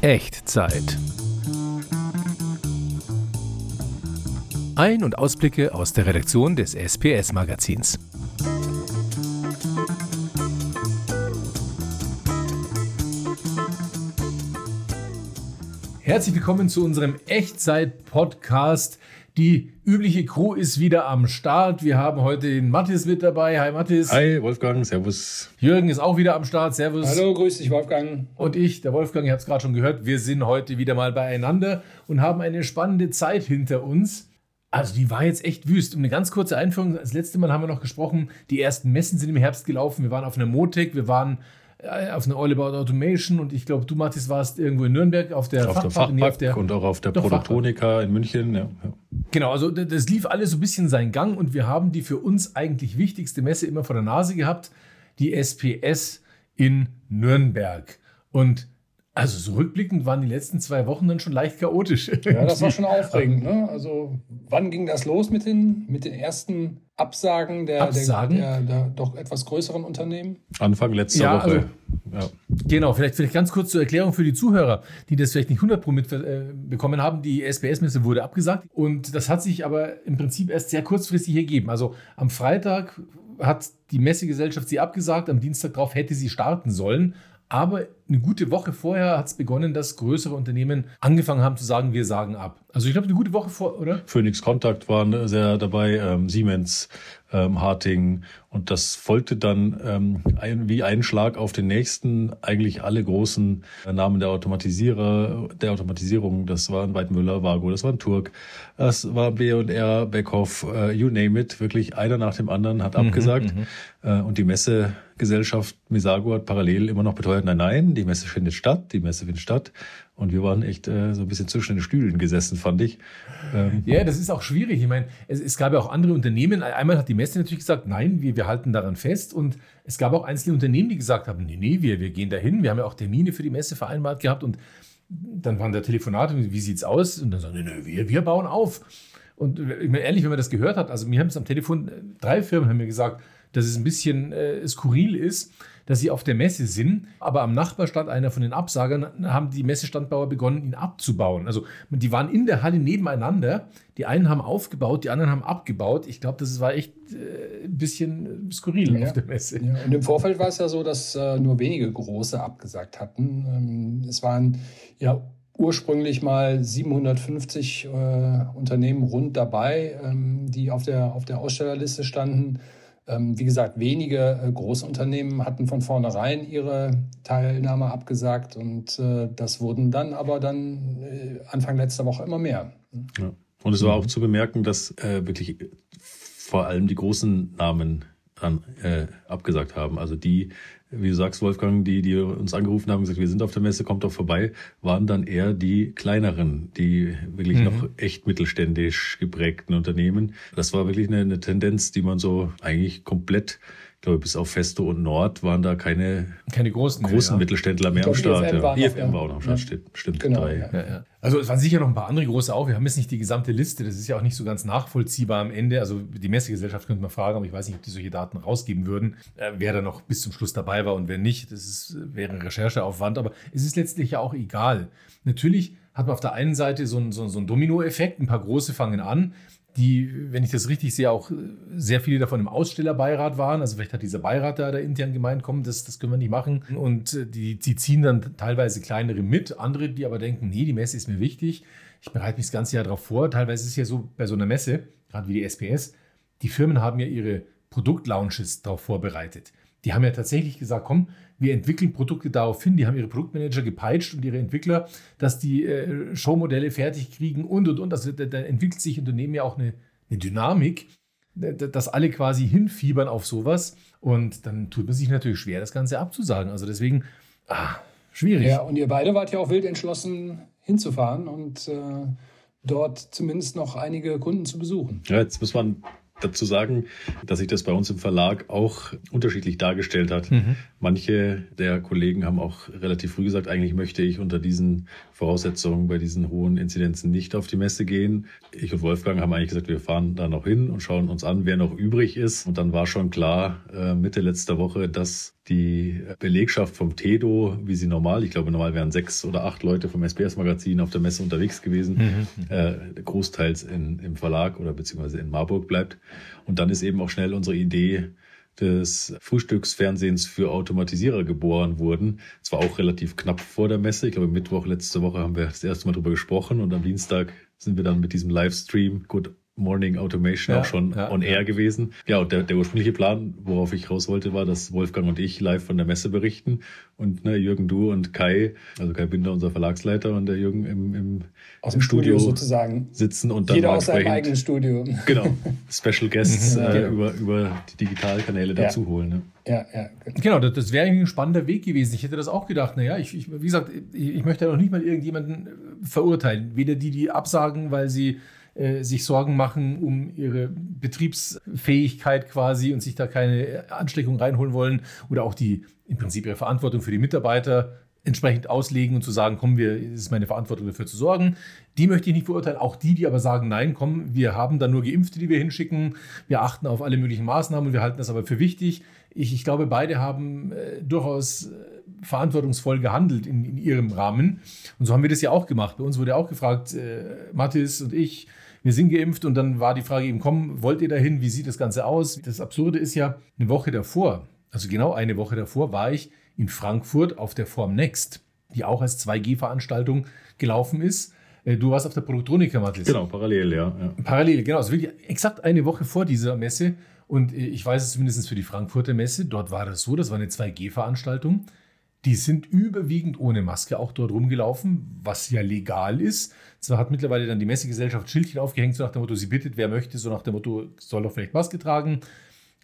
Echtzeit. Ein- und Ausblicke aus der Redaktion des SPS-Magazins. Herzlich willkommen zu unserem Echtzeit-Podcast. Die übliche Crew ist wieder am Start. Wir haben heute den Mathis mit dabei. Hi Mathis. Hi Wolfgang, Servus. Jürgen ist auch wieder am Start. Servus. Hallo, grüß dich Wolfgang. Und ich, der Wolfgang, ihr habt es gerade schon gehört, wir sind heute wieder mal beieinander und haben eine spannende Zeit hinter uns. Also die war jetzt echt wüst. Um eine ganz kurze Einführung, das letzte Mal haben wir noch gesprochen, die ersten Messen sind im Herbst gelaufen. Wir waren auf einer Motec, wir waren äh, auf einer All About Automation und ich glaube, du, Mathis, warst irgendwo in Nürnberg auf der auf Fachpark, der Fachpark nee, auf der, und auch auf der Doch, Produktonika in München. Ja, ja. Genau, also das lief alles so ein bisschen seinen Gang und wir haben die für uns eigentlich wichtigste Messe immer vor der Nase gehabt, die SPS in Nürnberg. Und also so rückblickend waren die letzten zwei Wochen dann schon leicht chaotisch. Ja, das war schon aufregend. Ne? Also, wann ging das los mit den, mit den ersten Absagen der, Absagen? Der, der, der doch etwas größeren Unternehmen? Anfang letzter Ja, Woche. also- ja. Genau, vielleicht, vielleicht ganz kurz zur Erklärung für die Zuhörer, die das vielleicht nicht 100 Pro mitbekommen haben. Die SPS-Messe wurde abgesagt und das hat sich aber im Prinzip erst sehr kurzfristig ergeben. Also am Freitag hat die Messegesellschaft sie abgesagt, am Dienstag darauf hätte sie starten sollen. Aber eine gute Woche vorher hat es begonnen, dass größere Unternehmen angefangen haben zu sagen, wir sagen ab. Also ich glaube, eine gute Woche vor, oder? Phoenix Contact waren sehr dabei, ähm, Siemens, ähm, Harting und das folgte dann ähm, ein, wie ein Schlag auf den nächsten eigentlich alle großen äh, Namen der Automatisierer, der Automatisierung. Das waren Weidmüller, Vago, das waren Turk, das war B&R, Beckhoff, äh, you name it. Wirklich einer nach dem anderen hat abgesagt äh, und die Messegesellschaft Misago hat parallel immer noch beteuert, nein, nein, die Messe findet statt, die Messe findet statt. Und wir waren echt äh, so ein bisschen zwischen den Stühlen gesessen, fand ich. Ähm, Ja, das ist auch schwierig. Ich meine, es, es gab ja auch andere Unternehmen. Einmal hat die Messe natürlich gesagt, nein, wir, wir halten daran fest. Und es gab auch einzelne Unternehmen, die gesagt haben, nee, nee, wir, wir gehen dahin. Wir haben ja auch Termine für die Messe vereinbart gehabt. Und dann waren der Telefonat, wie sieht's aus? Und dann sagen, nee, nee, wir, wir bauen auf. Und ich meine, ehrlich, wenn man das gehört hat, also mir haben es am Telefon, äh, drei Firmen haben mir gesagt, dass es ein bisschen äh, skurril ist, dass sie auf der Messe sind, aber am Nachbarstand einer von den Absagern haben die Messestandbauer begonnen, ihn abzubauen. Also die waren in der Halle nebeneinander. Die einen haben aufgebaut, die anderen haben abgebaut. Ich glaube, das war echt äh, ein bisschen skurril Ja. auf der Messe. Ja, und im Vorfeld war es ja so, dass äh, nur wenige große abgesagt hatten. Ähm, es waren ja ursprünglich mal 750 äh, Unternehmen rund dabei, ähm, die auf der, auf der Ausstellerliste standen. Ähm, wie gesagt, wenige äh, große Unternehmen hatten von vornherein ihre Teilnahme abgesagt und äh, das wurden dann aber dann äh, Anfang letzter Woche immer mehr. Ja. Und es war auch zu bemerken, dass wirklich vor allem die großen Namen an, äh, abgesagt haben. Also die, wie du sagst, Wolfgang, die, die uns angerufen haben, gesagt, wir sind auf der Messe, kommt doch vorbei, waren dann eher die kleineren, die wirklich Mhm. noch echt mittelständisch geprägten Unternehmen. Das war wirklich eine, eine Tendenz, die man so eigentlich komplett, ich glaube, bis auf Festo und Nord waren da keine Keine großen. großen ja. Mittelständler mehr am Ich glaube, Start. IFM war IFM auch noch am Ja. Start, stimmt, stimmt Genau, drei. ja. Ja, ja. Also es waren sicher noch ein paar andere große auch. Wir haben jetzt nicht die gesamte Liste. Das ist ja auch nicht so ganz nachvollziehbar am Ende. Also die Messegesellschaft könnte man fragen, aber ich weiß nicht, ob die solche Daten rausgeben würden, äh, wer da noch bis zum Schluss dabei war und wer nicht. Das ist, wäre Rechercheaufwand. Aber es ist letztlich ja auch egal. Natürlich hat man auf der einen Seite so einen- so einen Dominoeffekt. Ein paar große fangen an, die, wenn ich das richtig sehe, auch äh, sehr viele davon im Ausstellerbeirat waren. Also vielleicht hat dieser Beirat da, da intern gemeint, komm, das, das können wir nicht machen. Und äh, die, die ziehen dann teilweise kleinere mit, andere, die aber denken, nee, die Messe ist mir wichtig. Ich bereite mich das ganze Jahr darauf vor. Teilweise ist es ja so bei so einer Messe, gerade wie die SPS, die Firmen haben ja ihre Produktlaunches darauf vorbereitet. Die haben ja tatsächlich gesagt, komm, wir entwickeln Produkte darauf hin. Die haben ihre Produktmanager gepeitscht und ihre Entwickler, dass die äh, Showmodelle fertig kriegen und und und. Also da, da entwickelt sich Unternehmen ja auch eine, eine Dynamik, da- da- dass alle quasi hinfiebern auf sowas. Und dann tut man sich natürlich schwer, das Ganze abzusagen. Also deswegen, ah, schwierig. Ja, und ihr beide wart ja auch wild entschlossen hinzufahren und äh, dort zumindest noch einige Kunden zu besuchen. Ja, jetzt muss man dazu sagen, dass sich das bei uns im Verlag auch unterschiedlich dargestellt hat. Mhm. Manche der Kollegen haben auch relativ früh gesagt, eigentlich möchte ich unter diesen Voraussetzungen bei diesen hohen Inzidenzen nicht auf die Messe gehen. Ich und Wolfgang haben eigentlich gesagt, wir fahren da noch hin und schauen uns an, wer noch übrig ist. Und dann war schon klar, äh, Mitte letzter Woche, dass die Belegschaft vom TEDO, wie sie normal, ich glaube normal wären sechs oder acht Leute vom SBS-Magazin auf der Messe unterwegs gewesen, mhm. äh, großteils in, im Verlag oder beziehungsweise in Marburg bleibt. Und dann ist eben auch schnell unsere Idee, des Frühstücksfernsehens für Automatisierer geboren wurden. Zwar auch relativ knapp vor der Messe. Ich glaube, Mittwoch letzte Woche haben wir das erste Mal drüber gesprochen und am Dienstag sind wir dann mit diesem Livestream, gut, Morning Automation ja, auch schon ja, on air ja. gewesen. Ja, und der, der ursprüngliche Plan, worauf ich raus wollte, war, dass Wolfgang und ich live von der Messe berichten und ne, Jürgen, du und Kai, also Kai Binder, unser Verlagsleiter und der Jürgen im, im, aus dem Studio, Studio, sozusagen sitzen und dann jeder aus seinem eigenen Studio. Genau, Special Guests äh, über, über die Digitalkanäle dazu holen. Ne? Ja, ja. Genau, das, das wäre ein spannender Weg gewesen. Ich hätte das auch gedacht. Naja, ich, ich, wie gesagt, ich, ich möchte ja noch nicht mal irgendjemanden verurteilen. Weder die, die absagen, weil sie äh, sich Sorgen machen um ihre Betriebsfähigkeit quasi und sich da keine Ansteckung reinholen wollen oder auch die im Prinzip ihre Verantwortung für die Mitarbeiter entsprechend auslegen und zu sagen, komm, wir, es ist meine Verantwortung dafür zu sorgen. Die möchte ich nicht verurteilen. Auch die, die aber sagen, nein, komm, wir haben da nur Geimpfte, die wir hinschicken. Wir achten auf alle möglichen Maßnahmen und wir halten das aber für wichtig. Ich, ich glaube, beide haben äh, durchaus äh, verantwortungsvoll gehandelt in, in, ihrem Rahmen. Und so haben wir das ja auch gemacht. Bei uns wurde auch gefragt, äh, Mathis und ich, wir sind geimpft und dann war die Frage eben, komm, wollt ihr dahin? Wie sieht das Ganze aus? Das Absurde ist ja, eine Woche davor, also genau eine Woche davor, war ich in Frankfurt auf der Form Next, die auch als 2G-Veranstaltung gelaufen ist. Äh, du warst auf der Produktronika, Mathis. Genau, parallel, ja, ja. Parallel, genau. Also wirklich exakt eine Woche vor dieser Messe. Und äh, ich weiß es zumindest für die Frankfurter Messe. Dort war das so, das war eine 2G-Veranstaltung. Die sind überwiegend ohne Maske auch dort rumgelaufen, was ja legal ist. Zwar hat mittlerweile dann die Messegesellschaft Schildchen aufgehängt, so nach dem Motto, sie bittet, wer möchte, so nach dem Motto, soll doch vielleicht Maske tragen.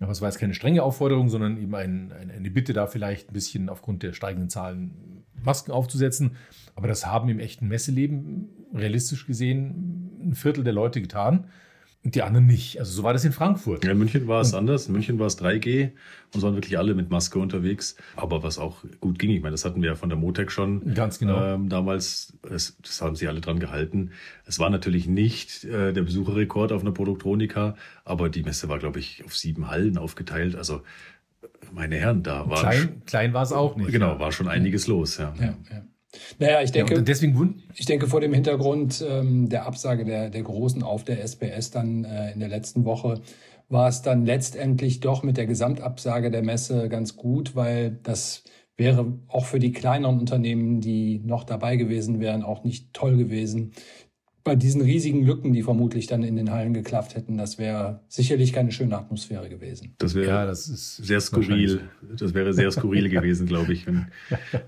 Aber es war jetzt keine strenge Aufforderung, sondern eben ein, ein, eine Bitte da vielleicht ein bisschen aufgrund der steigenden Zahlen Masken aufzusetzen. Aber das haben im echten Messeleben realistisch gesehen ein Viertel der Leute getan die anderen nicht. Also so war das in Frankfurt. Ja, in München war es und, anders. In München war es 3G und waren wirklich alle mit Maske unterwegs. Aber was auch gut ging, ich meine, das hatten wir ja von der Motec schon. Ganz genau. Ähm, damals, es, das haben sie alle dran gehalten. Es war natürlich nicht äh, der Besucherrekord auf einer Produktronika, aber die Messe war, glaube ich, auf sieben Hallen aufgeteilt. Also meine Herren, da war klein, klein war es auch nicht. Genau, war schon einiges los. Ja. ja, ja. Naja, ich denke, ja, deswegen, ich denke vor dem Hintergrund ähm, der Absage der, der Großen auf der SPS dann äh, in der letzten Woche war es dann letztendlich doch mit der Gesamtabsage der Messe ganz gut, weil das wäre auch für die kleineren Unternehmen, die noch dabei gewesen wären, auch nicht toll gewesen bei diesen riesigen Lücken, die vermutlich dann in den Hallen geklafft hätten, das wäre sicherlich keine schöne Atmosphäre gewesen. Das wäre ja, das ist sehr skurril. Das wäre sehr skurril gewesen, glaube ich, wenn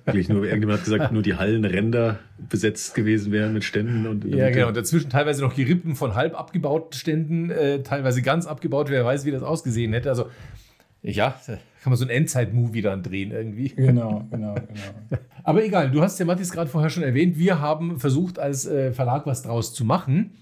wirklich nur irgendjemand hat gesagt, nur die Hallenränder besetzt gewesen wären mit Ständen und ja genau. Und dazwischen teilweise noch die Rippen von halb abgebauten Ständen, äh, teilweise ganz abgebaut. Wer weiß, wie das ausgesehen hätte. Also ja, da kann man so ein Endzeit-Movie dann drehen irgendwie. Genau, genau, genau. Aber egal, du hast ja Mathis gerade vorher schon erwähnt, wir haben versucht als äh, Verlag was draus zu machen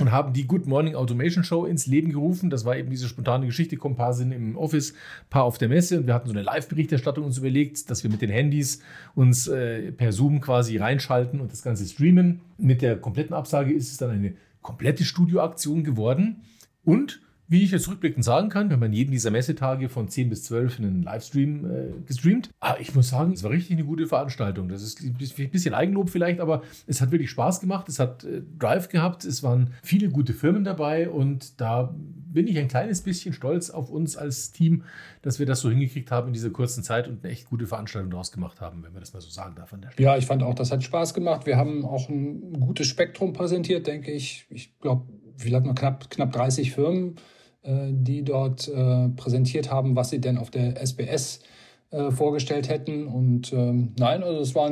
und haben die Good Morning Automation Show ins Leben gerufen. Das war eben diese spontane Geschichte, kommen ein paar sind im Office, ein paar auf der Messe und wir hatten so eine Live-Berichterstattung uns überlegt, dass wir mit den Handys uns äh, per Zoom quasi reinschalten und das Ganze streamen. Mit der kompletten Absage ist es dann eine komplette Studioaktion geworden und wie ich jetzt rückblickend sagen kann, wir haben an jedem dieser Messetage von 10 bis 12 einen Livestream äh, gestreamt. Aber ich muss sagen, es war richtig eine gute Veranstaltung. Das ist ein bisschen Eigenlob vielleicht, aber es hat wirklich Spaß gemacht. Es hat äh, Drive gehabt. Es waren viele gute Firmen dabei und da bin ich ein kleines bisschen stolz auf uns als Team, dass wir das so hingekriegt haben in dieser kurzen Zeit und eine echt gute Veranstaltung daraus gemacht haben, wenn man das mal so sagen darf. An der. Ja, ich fand auch, das hat Spaß gemacht. Wir haben auch ein gutes Spektrum präsentiert, denke ich. Ich glaube, vielleicht mal knapp, knapp 30 Firmen die dort äh, präsentiert haben, was sie denn auf der SBS äh, vorgestellt hätten. Und ähm, nein, also es war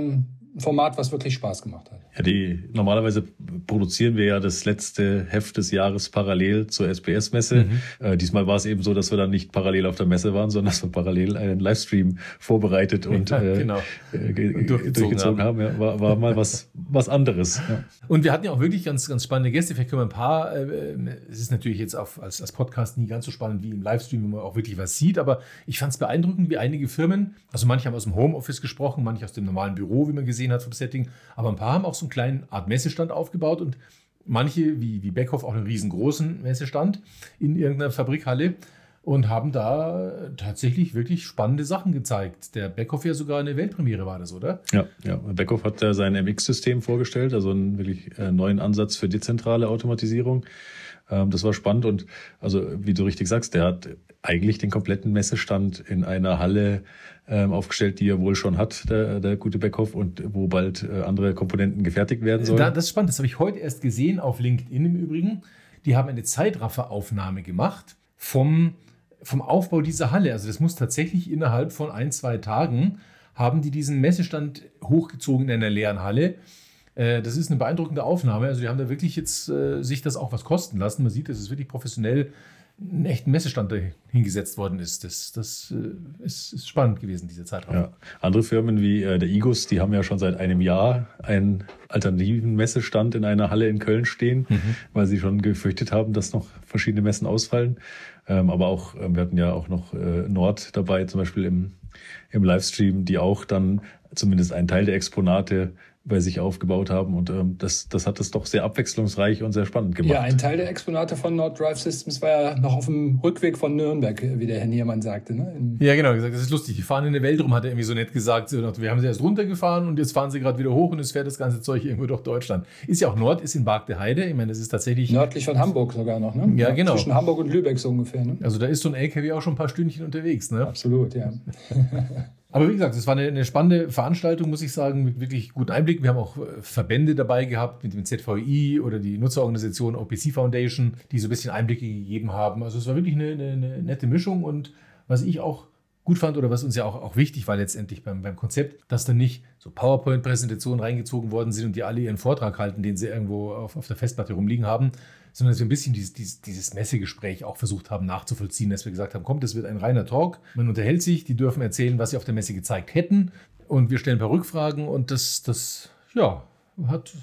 ein Format, was wirklich Spaß gemacht hat. Ja, die, normalerweise produzieren wir ja das letzte Heft des Jahres parallel zur SBS-Messe. Mhm. Äh, diesmal war es eben so, dass wir dann nicht parallel auf der Messe waren, sondern dass wir parallel einen Livestream vorbereitet und, ja, äh, genau. äh, durchgezogen, durchgezogen, haben. haben. Ja, war, war mal was, was anderes. Ja. Und wir hatten ja auch wirklich ganz, ganz spannende Gäste. Vielleicht können wir ein paar, äh, es ist natürlich jetzt auf, als, als Podcast nie ganz so spannend wie im Livestream, wo man auch wirklich was sieht, aber ich fand es beeindruckend, wie einige Firmen, also manche haben aus dem Homeoffice gesprochen, manche aus dem normalen Büro, wie man gesehen hat vom Setting, aber ein paar haben auch so einen kleinen Art Messestand aufgebaut und manche, wie, wie Beckhoff, auch einen riesengroßen Messestand in irgendeiner Fabrikhalle und haben da tatsächlich wirklich spannende Sachen gezeigt. Der Beckhoff ja sogar eine Weltpremiere war das, oder? Ja, ja. Beckhoff hat ja sein MX-System vorgestellt, also einen wirklich äh, neuen Ansatz für dezentrale Automatisierung. Ähm, das war spannend und also wie du richtig sagst, der hat eigentlich den kompletten Messestand in einer Halle ähm, aufgestellt, die er wohl schon hat, der, der gute Beckhoff, und wo bald äh, andere Komponenten gefertigt werden sollen. Da, das ist spannend, das habe ich heute erst gesehen auf LinkedIn im Übrigen. Die haben eine Zeitrafferaufnahme gemacht vom, vom Aufbau dieser Halle. Also das muss tatsächlich innerhalb von ein, zwei Tagen haben die diesen Messestand hochgezogen in einer leeren Halle. Äh, das ist eine beeindruckende Aufnahme. Also die haben da wirklich jetzt äh, sich das auch was kosten lassen. Man sieht, das ist wirklich professionell einen echten Messestand hingesetzt worden ist. Das, das äh, ist, ist, spannend gewesen, diese Zeitraum. Ja. Andere Firmen wie äh, der Igus, die haben ja schon seit einem Jahr einen alternativen Messestand in einer Halle in Köln stehen, mhm. weil sie schon gefürchtet haben, dass noch verschiedene Messen ausfallen. Ähm, aber auch, äh, wir hatten ja auch noch äh, Nord dabei, zum Beispiel im, im Livestream, die auch dann zumindest einen Teil der Exponate bei sich aufgebaut haben. Und ähm, das, das hat es doch sehr abwechslungsreich und sehr spannend gemacht. Ja, ein Teil der Exponate von Nord Drive Systems war ja noch auf dem Rückweg von Nürnberg, wie der Herr Niermann sagte. Ne? ja, genau, gesagt, das ist lustig. Die fahren in der Welt rum, hat er irgendwie so nett gesagt. Wir haben sie erst runtergefahren und jetzt fahren sie gerade wieder hoch und es fährt das ganze Zeug irgendwo durch Deutschland. Ist ja auch Nord, ist in Bark der Heide. Ich meine, das ist tatsächlich. Nördlich von Hamburg sogar noch, ne? Ja, genau. Zwischen Hamburg und Lübeck so ungefähr. Ne? Also da ist so ein LKW auch schon ein paar Stündchen unterwegs, ne? Absolut, ja. Aber wie gesagt, es war eine, eine, spannende Veranstaltung, muss ich sagen, mit wirklich guten Einblick. Wir haben auch äh, Verbände dabei gehabt, mit dem ZVI oder die Nutzerorganisation OPC Foundation, die so ein bisschen Einblicke gegeben haben. Also es war wirklich eine, eine, eine nette Mischung und was ich auch gut fand oder was uns ja auch, auch wichtig war letztendlich beim, beim Konzept, dass dann nicht so PowerPoint-Präsentationen reingezogen worden sind und die alle ihren Vortrag halten, den sie irgendwo auf, auf der Festplatte rumliegen haben, sondern dass wir ein bisschen dieses, dieses, dieses Messegespräch auch versucht haben nachzuvollziehen, dass wir gesagt haben, kommt, das wird ein reiner Talk, man unterhält sich, die dürfen erzählen, was sie auf der Messe gezeigt hätten und wir stellen ein paar Rückfragen und das, das ja, hat,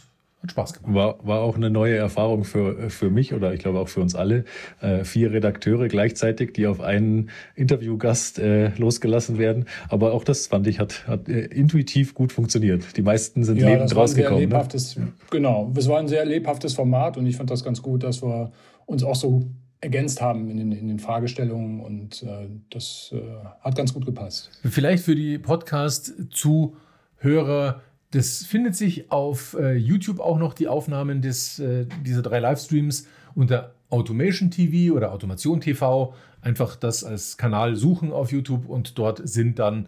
hat Spaß gemacht. War, war auch eine neue Erfahrung für, für mich oder ich glaube auch für uns alle. Äh, vier Redakteure gleichzeitig, die auf einen Interviewgast äh, losgelassen werden. Aber auch das fand ich, hat, hat äh, intuitiv gut funktioniert. Die meisten sind ja, lebend rausgekommen. Ne? Lebhaftes, ne? Genau, es war ein sehr lebhaftes Format und ich fand das ganz gut, dass wir uns auch so ergänzt haben in den, in den Fragestellungen und äh, das äh, hat ganz gut gepasst. Vielleicht für die Podcast-Zuhörer das findet sich auf äh, YouTube auch noch, die Aufnahmen des, äh, dieser drei Livestreams unter Automation TV oder Automation TV. Einfach das als Kanal suchen auf YouTube und dort sind dann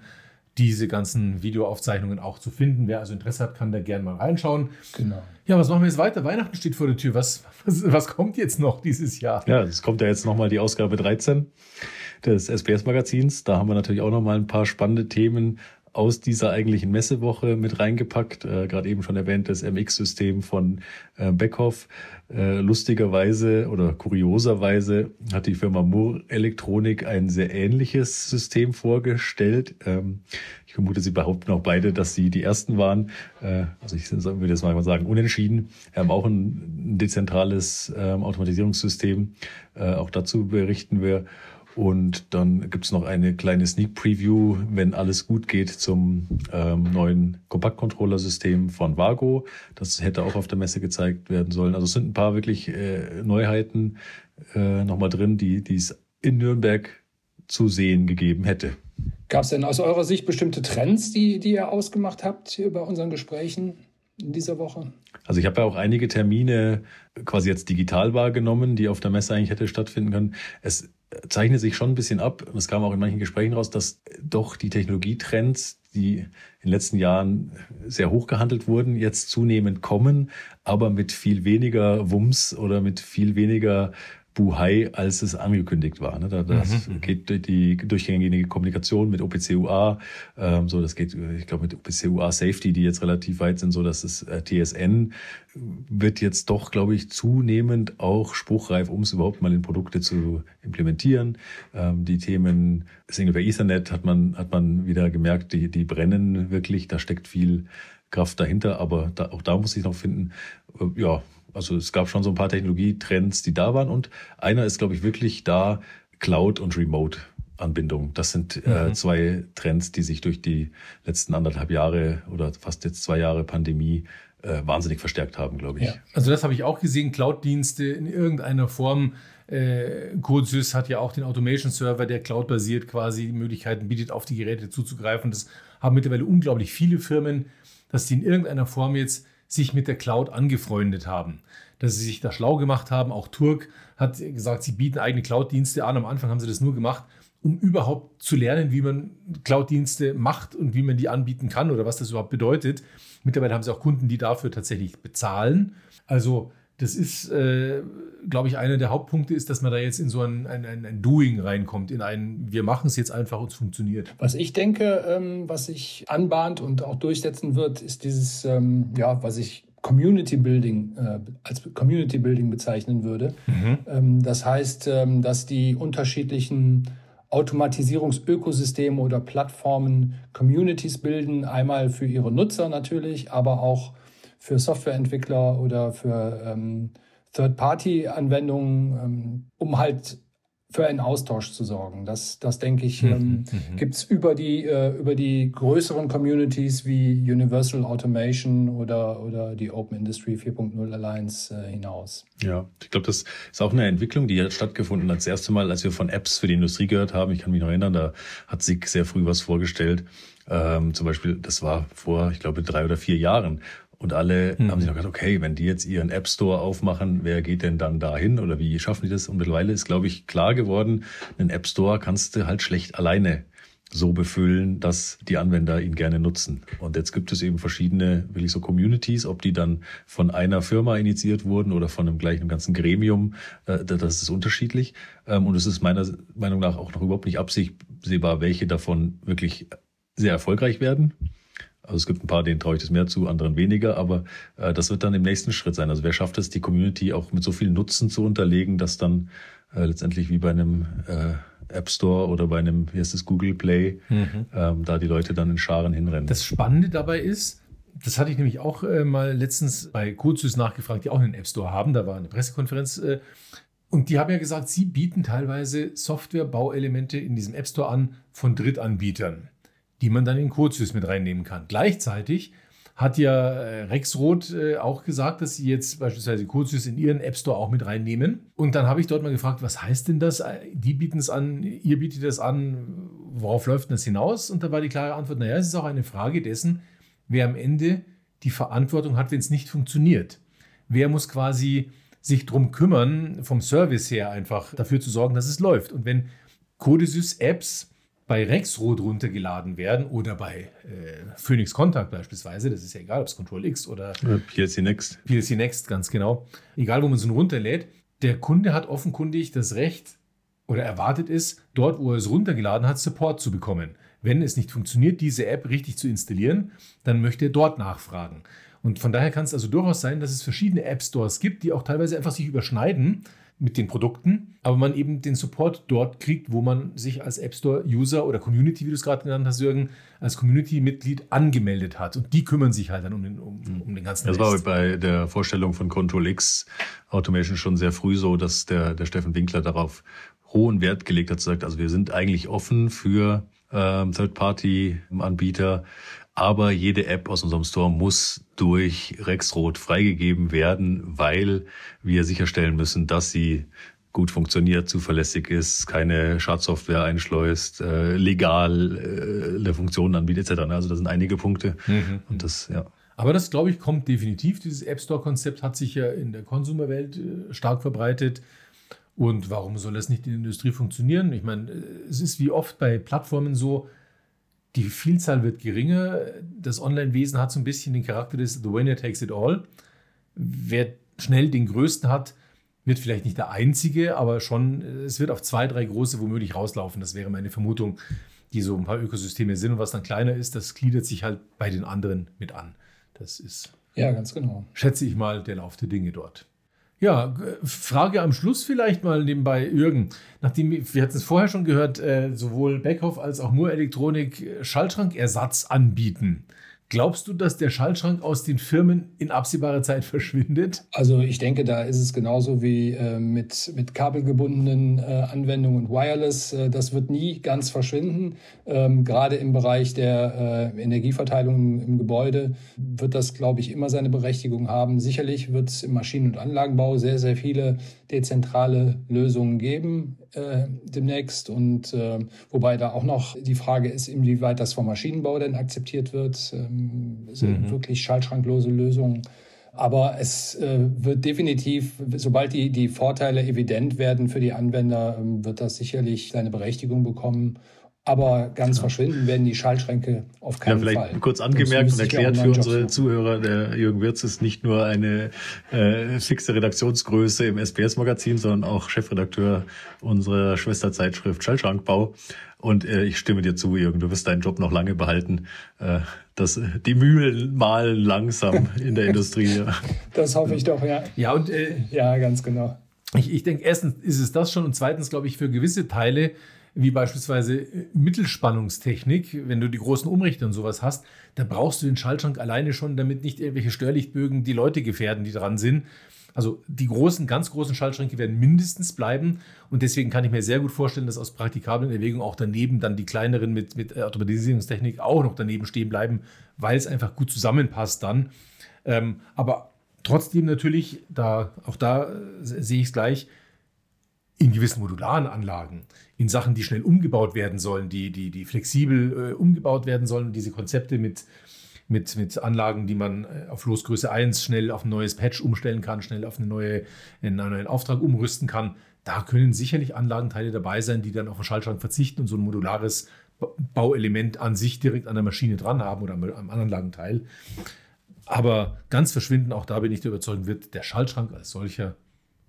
diese ganzen Videoaufzeichnungen auch zu finden. Wer also Interesse hat, kann da gerne mal reinschauen. Genau. Ja, was machen wir jetzt weiter? Weihnachten steht vor der Tür. Was, was, was kommt jetzt noch dieses Jahr? Ja, es kommt ja jetzt nochmal die Ausgabe 13 des SBS-Magazins. Da haben wir natürlich auch nochmal ein paar spannende Themen aus dieser eigentlichen Messewoche mit reingepackt. Äh, Gerade eben schon erwähnt, das MX-System von äh, Beckhoff. Äh, lustigerweise oder kurioserweise hat die Firma Moore Elektronik ein sehr ähnliches System vorgestellt. Ähm, ich vermute, sie behaupten auch beide, dass sie die ersten waren. Äh, also ich würde jetzt mal sagen, unentschieden. Wir haben auch ein, ein dezentrales ähm, Automatisierungssystem. Äh, auch dazu berichten wir. Und dann gibt's noch eine kleine Sneak Preview, wenn alles gut geht, zum ähm, neuen Kompaktcontroller-System von Vago. Das hätte auch auf der Messe gezeigt werden sollen. Also es sind ein paar wirklich äh, Neuheiten äh, nochmal drin, die es in Nürnberg zu sehen gegeben hätte. Gab es denn aus eurer Sicht bestimmte Trends, die, die ihr ausgemacht habt bei unseren Gesprächen in dieser Woche? Also ich habe ja auch einige Termine quasi jetzt digital wahrgenommen, die auf der Messe eigentlich hätte stattfinden können. Es zeichnet sich schon ein bisschen ab, es kam auch in manchen Gesprächen raus, dass doch die Technologietrends, die in den letzten Jahren sehr hoch gehandelt wurden, jetzt zunehmend kommen, aber mit viel weniger Wumms oder mit viel weniger Buhai, als es angekündigt war. Ne? Da, das mhm. geht die durchgängige Kommunikation mit OPC-UA, ähm, so das geht, ich glaube, mit OPC-UA Safety, die jetzt relativ weit sind, so dass es äh, TSN wird jetzt doch, glaube ich, zunehmend auch spruchreif, um es überhaupt mal in Produkte zu implementieren. Ähm, die Themen Single by Ethernet hat man, hat man wieder gemerkt, die, die brennen wirklich, da steckt viel Kraft dahinter, aber da, auch da muss ich noch finden, äh, ja, also es gab schon so ein paar Technologietrends, die da waren und einer ist, glaube ich, wirklich da Cloud und Remote. Anbindung. Das sind äh, mhm. zwei Trends, die sich durch die letzten anderthalb Jahre oder fast jetzt zwei Jahre Pandemie äh, wahnsinnig verstärkt haben, glaube ich. Ja. Also das habe ich auch gesehen, Cloud-Dienste in irgendeiner Form. Äh, CodeSys hat ja auch den Automation-Server, der cloud-basiert quasi die Möglichkeiten bietet, auf die Geräte zuzugreifen. Das haben mittlerweile unglaublich viele Firmen, dass die in irgendeiner Form jetzt sich mit der Cloud angefreundet haben. Dass sie sich da schlau gemacht haben. Auch Turk hat gesagt, sie bieten eigene Cloud-Dienste an. Am Anfang haben sie das nur gemacht, um überhaupt zu lernen, wie man Cloud-Dienste macht und wie man die anbieten kann oder was das überhaupt bedeutet. Mittlerweile haben sie auch Kunden, die dafür tatsächlich bezahlen. Also das ist, äh, glaube ich, einer der Hauptpunkte ist, dass man da jetzt in so ein, ein, ein Doing reinkommt, in ein, wir machen es jetzt einfach und es funktioniert. Was ich denke, ähm, was sich anbahnt und auch durchsetzen wird, ist dieses, ähm, ja, was ich Community Building äh, als Community Building bezeichnen würde. Mhm. Ähm, das heißt, ähm, dass die unterschiedlichen Automatisierungsökosysteme oder Plattformen Communities bilden, einmal für ihre Nutzer natürlich, aber auch für Softwareentwickler oder für ähm, Third-Party-Anwendungen, ähm, um halt für einen Austausch zu sorgen. Das, das denke ich, ähm, mhm. mhm. gibt es über die, äh, über die größeren Communities wie Universal Automation oder, oder die Open Industry 4.0 Alliance äh, hinaus. Ja, ich glaube, das ist auch eine Entwicklung, die hat stattgefunden hat. Das erste Mal, als wir von Apps für die Industrie gehört haben. Ich kann mich noch erinnern, da hat SIG sehr früh was vorgestellt. Ähm, zum Beispiel, das war vor, ich glaube, drei oder vier Jahren. Und alle mhm. haben sich noch gedacht, okay, wenn die jetzt ihren App Store aufmachen, wer geht denn dann dahin oder wie schaffen die das? Und mittlerweile ist, glaube ich, klar geworden, einen App Store kannst du halt schlecht alleine so befüllen, dass die Anwender ihn gerne nutzen. Und jetzt gibt es eben verschiedene, wirklich so Communities, ob die dann von einer Firma initiiert wurden oder von einem gleichen ganzen Gremium, äh, das ist unterschiedlich. Ähm, und es ist meiner Meinung nach auch noch überhaupt nicht absehbar, welche davon wirklich sehr erfolgreich werden. Also es gibt ein paar, denen traue ich das mehr zu, anderen weniger, aber äh, das wird dann im nächsten Schritt sein. Also wer schafft es, die Community auch mit so viel Nutzen zu unterlegen, dass dann äh, letztendlich wie bei einem äh, App Store oder bei einem, wie heißt es, Google Play, mhm. ähm, da die Leute dann in Scharen hinrennen. Das Spannende dabei ist, das hatte ich nämlich auch äh, mal letztens bei Kurzsüß nachgefragt, die auch einen App Store haben. Da war eine Pressekonferenz. Äh, und die haben ja gesagt, sie bieten teilweise Software-Bauelemente in diesem App Store an von Drittanbietern die man dann in Codesys mit reinnehmen kann. Gleichzeitig hat ja äh, Rexroth äh, auch gesagt, dass sie jetzt beispielsweise Codesys in ihren App Store auch mit reinnehmen. Und dann habe ich dort mal gefragt, was heißt denn das? Die bieten es an, ihr bietet es an, worauf läuft denn das hinaus? Und da war die klare Antwort, naja, es ist auch eine Frage dessen, wer am Ende die Verantwortung hat, wenn es nicht funktioniert. Wer muss quasi sich darum kümmern, vom Service her einfach dafür zu sorgen, dass es läuft. Und wenn Codesys Apps bei Rexroth runtergeladen werden oder bei äh, Phoenix Contact beispielsweise, das ist ja egal, ob es Control X oder PLC Next. PLC Next, ganz genau. Egal, wo man es runterlädt, der Kunde hat offenkundig das Recht oder erwartet es, dort, wo er es runtergeladen hat, Support zu bekommen. Wenn es nicht funktioniert, diese App richtig zu installieren, dann möchte er dort nachfragen. Und von daher kann es also durchaus sein, dass es verschiedene App Stores gibt, die auch teilweise einfach sich überschneiden mit den Produkten, aber man eben den Support dort kriegt, wo man sich als App Store User oder Community, wie du es gerade genannt hast, Jürgen, als Community-Mitglied angemeldet hat. Und die kümmern sich halt dann um den, um, um den ganzen Das Rest. war bei der Vorstellung von Control X Automation schon sehr früh so, dass der, der Steffen Winkler darauf hohen Wert gelegt hat, sagt, also wir sind eigentlich offen für ähm, Third-Party-Anbieter, aber jede App aus unserem Store muss durch Rexroth freigegeben werden, weil wir sicherstellen müssen, dass sie gut funktioniert, zuverlässig ist, keine Schadsoftware einschleust, äh, legal äh, eine Funktion anbietet, etc. Also das sind einige Punkte. Mhm. Und das, ja. Aber das, glaube ich, kommt definitiv. Dieses App Store-Konzept hat sich ja in der Konsumerwelt äh, stark verbreitet. Und warum soll das nicht in der Industrie funktionieren? Ich meine, äh, es ist wie oft bei Plattformen so, die Vielzahl wird geringer. Das Online-Wesen hat so ein bisschen den Charakter des The Winner Takes It All. Wer schnell den größten hat, wird vielleicht nicht der einzige, aber schon, es wird auf zwei, drei große womöglich rauslaufen. Das wäre meine Vermutung, die so ein paar Ökosysteme sind. Und was dann kleiner ist, das gliedert sich halt bei den anderen mit an. Das ist, ja, ganz genau. Schätze ich mal, der Lauf der Dinge dort. Ja, Frage am Schluss vielleicht mal nebenbei, Jürgen. Nachdem wir hatten es vorher schon gehört, äh, sowohl Beckhoff als auch Moore Elektronik äh, Schaltschrankersatz anbieten. Glaubst du, dass der Schaltschrank aus den Firmen in absehbarer Zeit verschwindet? Also ich denke, da ist es genauso wie äh, mit, mit kabelgebundenen äh, Anwendungen und Wireless. Äh, das wird nie ganz verschwinden. Ähm, gerade im Bereich der äh, Energieverteilung im Gebäude wird das, glaube ich, immer seine Berechtigung haben. Sicherlich wird es im Maschinen- und Anlagenbau sehr, sehr viele dezentrale Lösungen geben äh, demnächst. Und äh, wobei da auch noch die Frage ist, inwieweit das vom Maschinenbau denn akzeptiert wird. Ähm, sind mhm. wirklich schaltschranklose Lösungen. Aber es äh, wird definitiv, sobald die, die Vorteile evident werden für die Anwender, ähm, wird das sicherlich seine Berechtigung bekommen. Aber ganz ja. verschwinden werden die Schaltschränke auf keinen Fall. Ja, vielleicht kurz angemerkt und erklärt für unsere Zuhörer, der Jürgen Wirz ist nicht nur eine äh, fixe Redaktionsgröße im SPS-Magazin, sondern auch Chefredakteur unserer Schwesterzeitschrift Schaltschrankbau. Und äh, ich stimme dir zu, Jürgen, du wirst deinen Job noch lange behalten. Äh, das, die Mühlen malen langsam in der Industrie. Das hoffe ich doch, ja. Ja, und äh, ja, ganz genau. Ich, ich denke, erstens ist es das schon und zweitens, glaube ich, für gewisse Teile wie beispielsweise äh, Mittelspannungstechnik, wenn du die großen Umrichter und sowas hast, da brauchst du den Schaltschrank alleine schon, damit nicht irgendwelche Störlichtbögen die Leute gefährden, die dran sind. Also die großen, ganz großen Schaltschränke werden mindestens bleiben und deswegen kann ich mir sehr gut vorstellen, dass aus praktikablen Erwägungen auch daneben dann die kleineren mit, mit Automatisierungstechnik auch noch daneben stehen bleiben, weil es einfach gut zusammenpasst dann. Ähm, aber trotzdem natürlich, da, auch da äh, sehe ich es gleich, in gewissen modularen Anlagen, in Sachen, die schnell umgebaut werden sollen, die, die, die flexibel äh, umgebaut werden sollen, diese Konzepte mit, mit, mit Anlagen, die man äh, auf Losgröße 1 schnell auf ein neues Patch umstellen kann, schnell auf eine neue, einen neuen Auftrag umrüsten kann. Da können sicherlich Anlagenteile dabei sein, die dann auf den Schaltschrank verzichten und so ein modulares Bauelement an sich direkt an der Maschine dran haben oder am Anlagenteil. Aber ganz verschwinden, auch da bin ich der Überzeugung, wird der Schaltschrank als solcher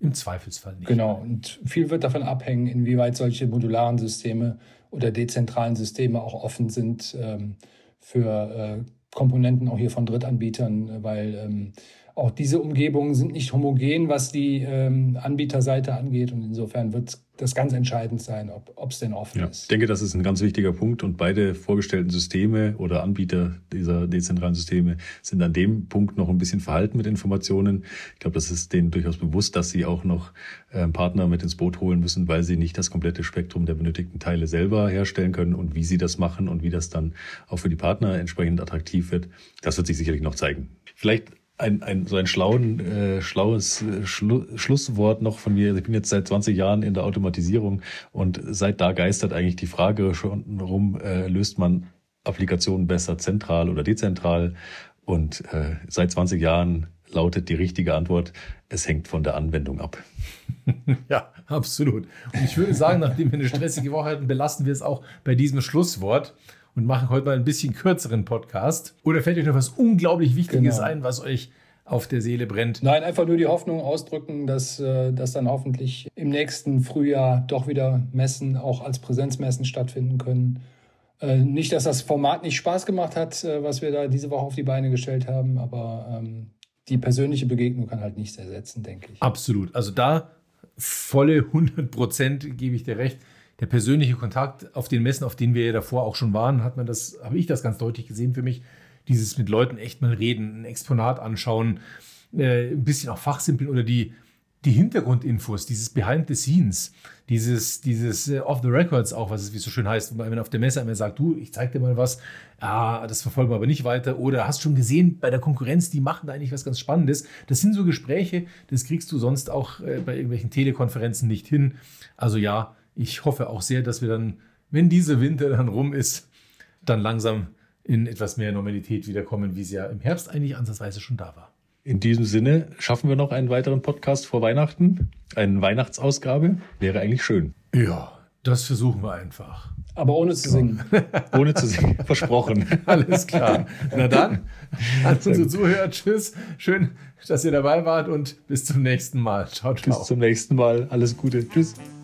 im Zweifelsfall nicht. Genau, und viel wird davon abhängen, inwieweit solche modularen Systeme oder dezentralen Systeme auch offen sind ähm, für äh, Komponenten auch hier von Drittanbietern, weil ähm, auch diese Umgebungen sind nicht homogen, was die ähm, Anbieterseite angeht. Und insofern wird das ganz entscheidend sein, ob es denn offen ja, ist. Ich denke, das ist ein ganz wichtiger Punkt. Und beide vorgestellten Systeme oder Anbieter dieser dezentralen Systeme sind an dem Punkt noch ein bisschen verhalten mit Informationen. Ich glaube, das ist denen durchaus bewusst, dass sie auch noch äh, Partner mit ins Boot holen müssen, weil sie nicht das komplette Spektrum der benötigten Teile selber herstellen können. Und wie sie das machen und wie das dann auch für die Partner entsprechend attraktiv wird, das wird sich sicherlich noch zeigen. Vielleicht ein, ein, so ein schlauen, äh, schlaues äh, Schlu Schlusswort noch von mir. Ich bin jetzt seit 20 Jahren in der Automatisierung und seit da geistert eigentlich die Frage schon rum, äh, löst man Applikationen besser zentral oder dezentral? Und äh, seit 20 Jahren lautet die richtige Antwort, es hängt von der Anwendung ab. ja, absolut. Und ich würde sagen, nachdem wir eine stressige Woche hatten, belassen wir es auch bei diesem Schlusswort und machen heute mal ein bisschen kürzeren Podcast. Oder fällt euch noch was unglaublich Wichtiges genau. ein, was euch auf der Seele brennt? Nein, einfach nur die Hoffnung ausdrücken, dass, äh, dass dann hoffentlich im nächsten Frühjahr doch wieder Messen auch als Präsenzmessen stattfinden können. Äh, nicht, dass das Format nicht Spaß gemacht hat, äh, was wir da diese Woche auf die Beine gestellt haben, aber ähm, die persönliche Begegnung kann halt nichts ersetzen, denke ich. Absolut. Also da volle 100 Prozent gebe ich dir recht der persönliche Kontakt auf den Messen, auf denen wir ja davor auch schon waren, hat man das, habe ich das ganz deutlich gesehen für mich. Dieses mit Leuten echt mal reden, ein Exponat anschauen, äh, ein bisschen auch fachsimpeln oder die, die Hintergrundinfos, dieses Behind the Scenes, dieses, dieses äh, Off the Records auch, was es wie so schön heißt, wenn man auf der Messe einmal sagt, du, ich zeig dir mal was, ah, das verfolgen wir aber nicht weiter oder hast schon gesehen, bei der Konkurrenz, die machen da eigentlich was ganz Spannendes. Das sind so Gespräche, das kriegst du sonst auch äh, bei irgendwelchen Telekonferenzen nicht hin. Also ja, ich hoffe auch sehr, dass wir dann, wenn dieser Winter dann rum ist, dann langsam in etwas mehr Normalität wiederkommen, wie sie ja im Herbst eigentlich ansatzweise schon da war. In diesem Sinne schaffen wir noch einen weiteren Podcast vor Weihnachten. Eine Weihnachtsausgabe wäre eigentlich schön. Ja, Das versuchen wir einfach. Aber ohne zu singen. ohne zu singen. Versprochen. Alles klar. Na dann, an unsere Zuhörer, tschüss. Schön, dass ihr dabei wart und bis zum nächsten Mal. Ciao, ciao. Bis zum nächsten Mal. Alles Gute. Tschüss.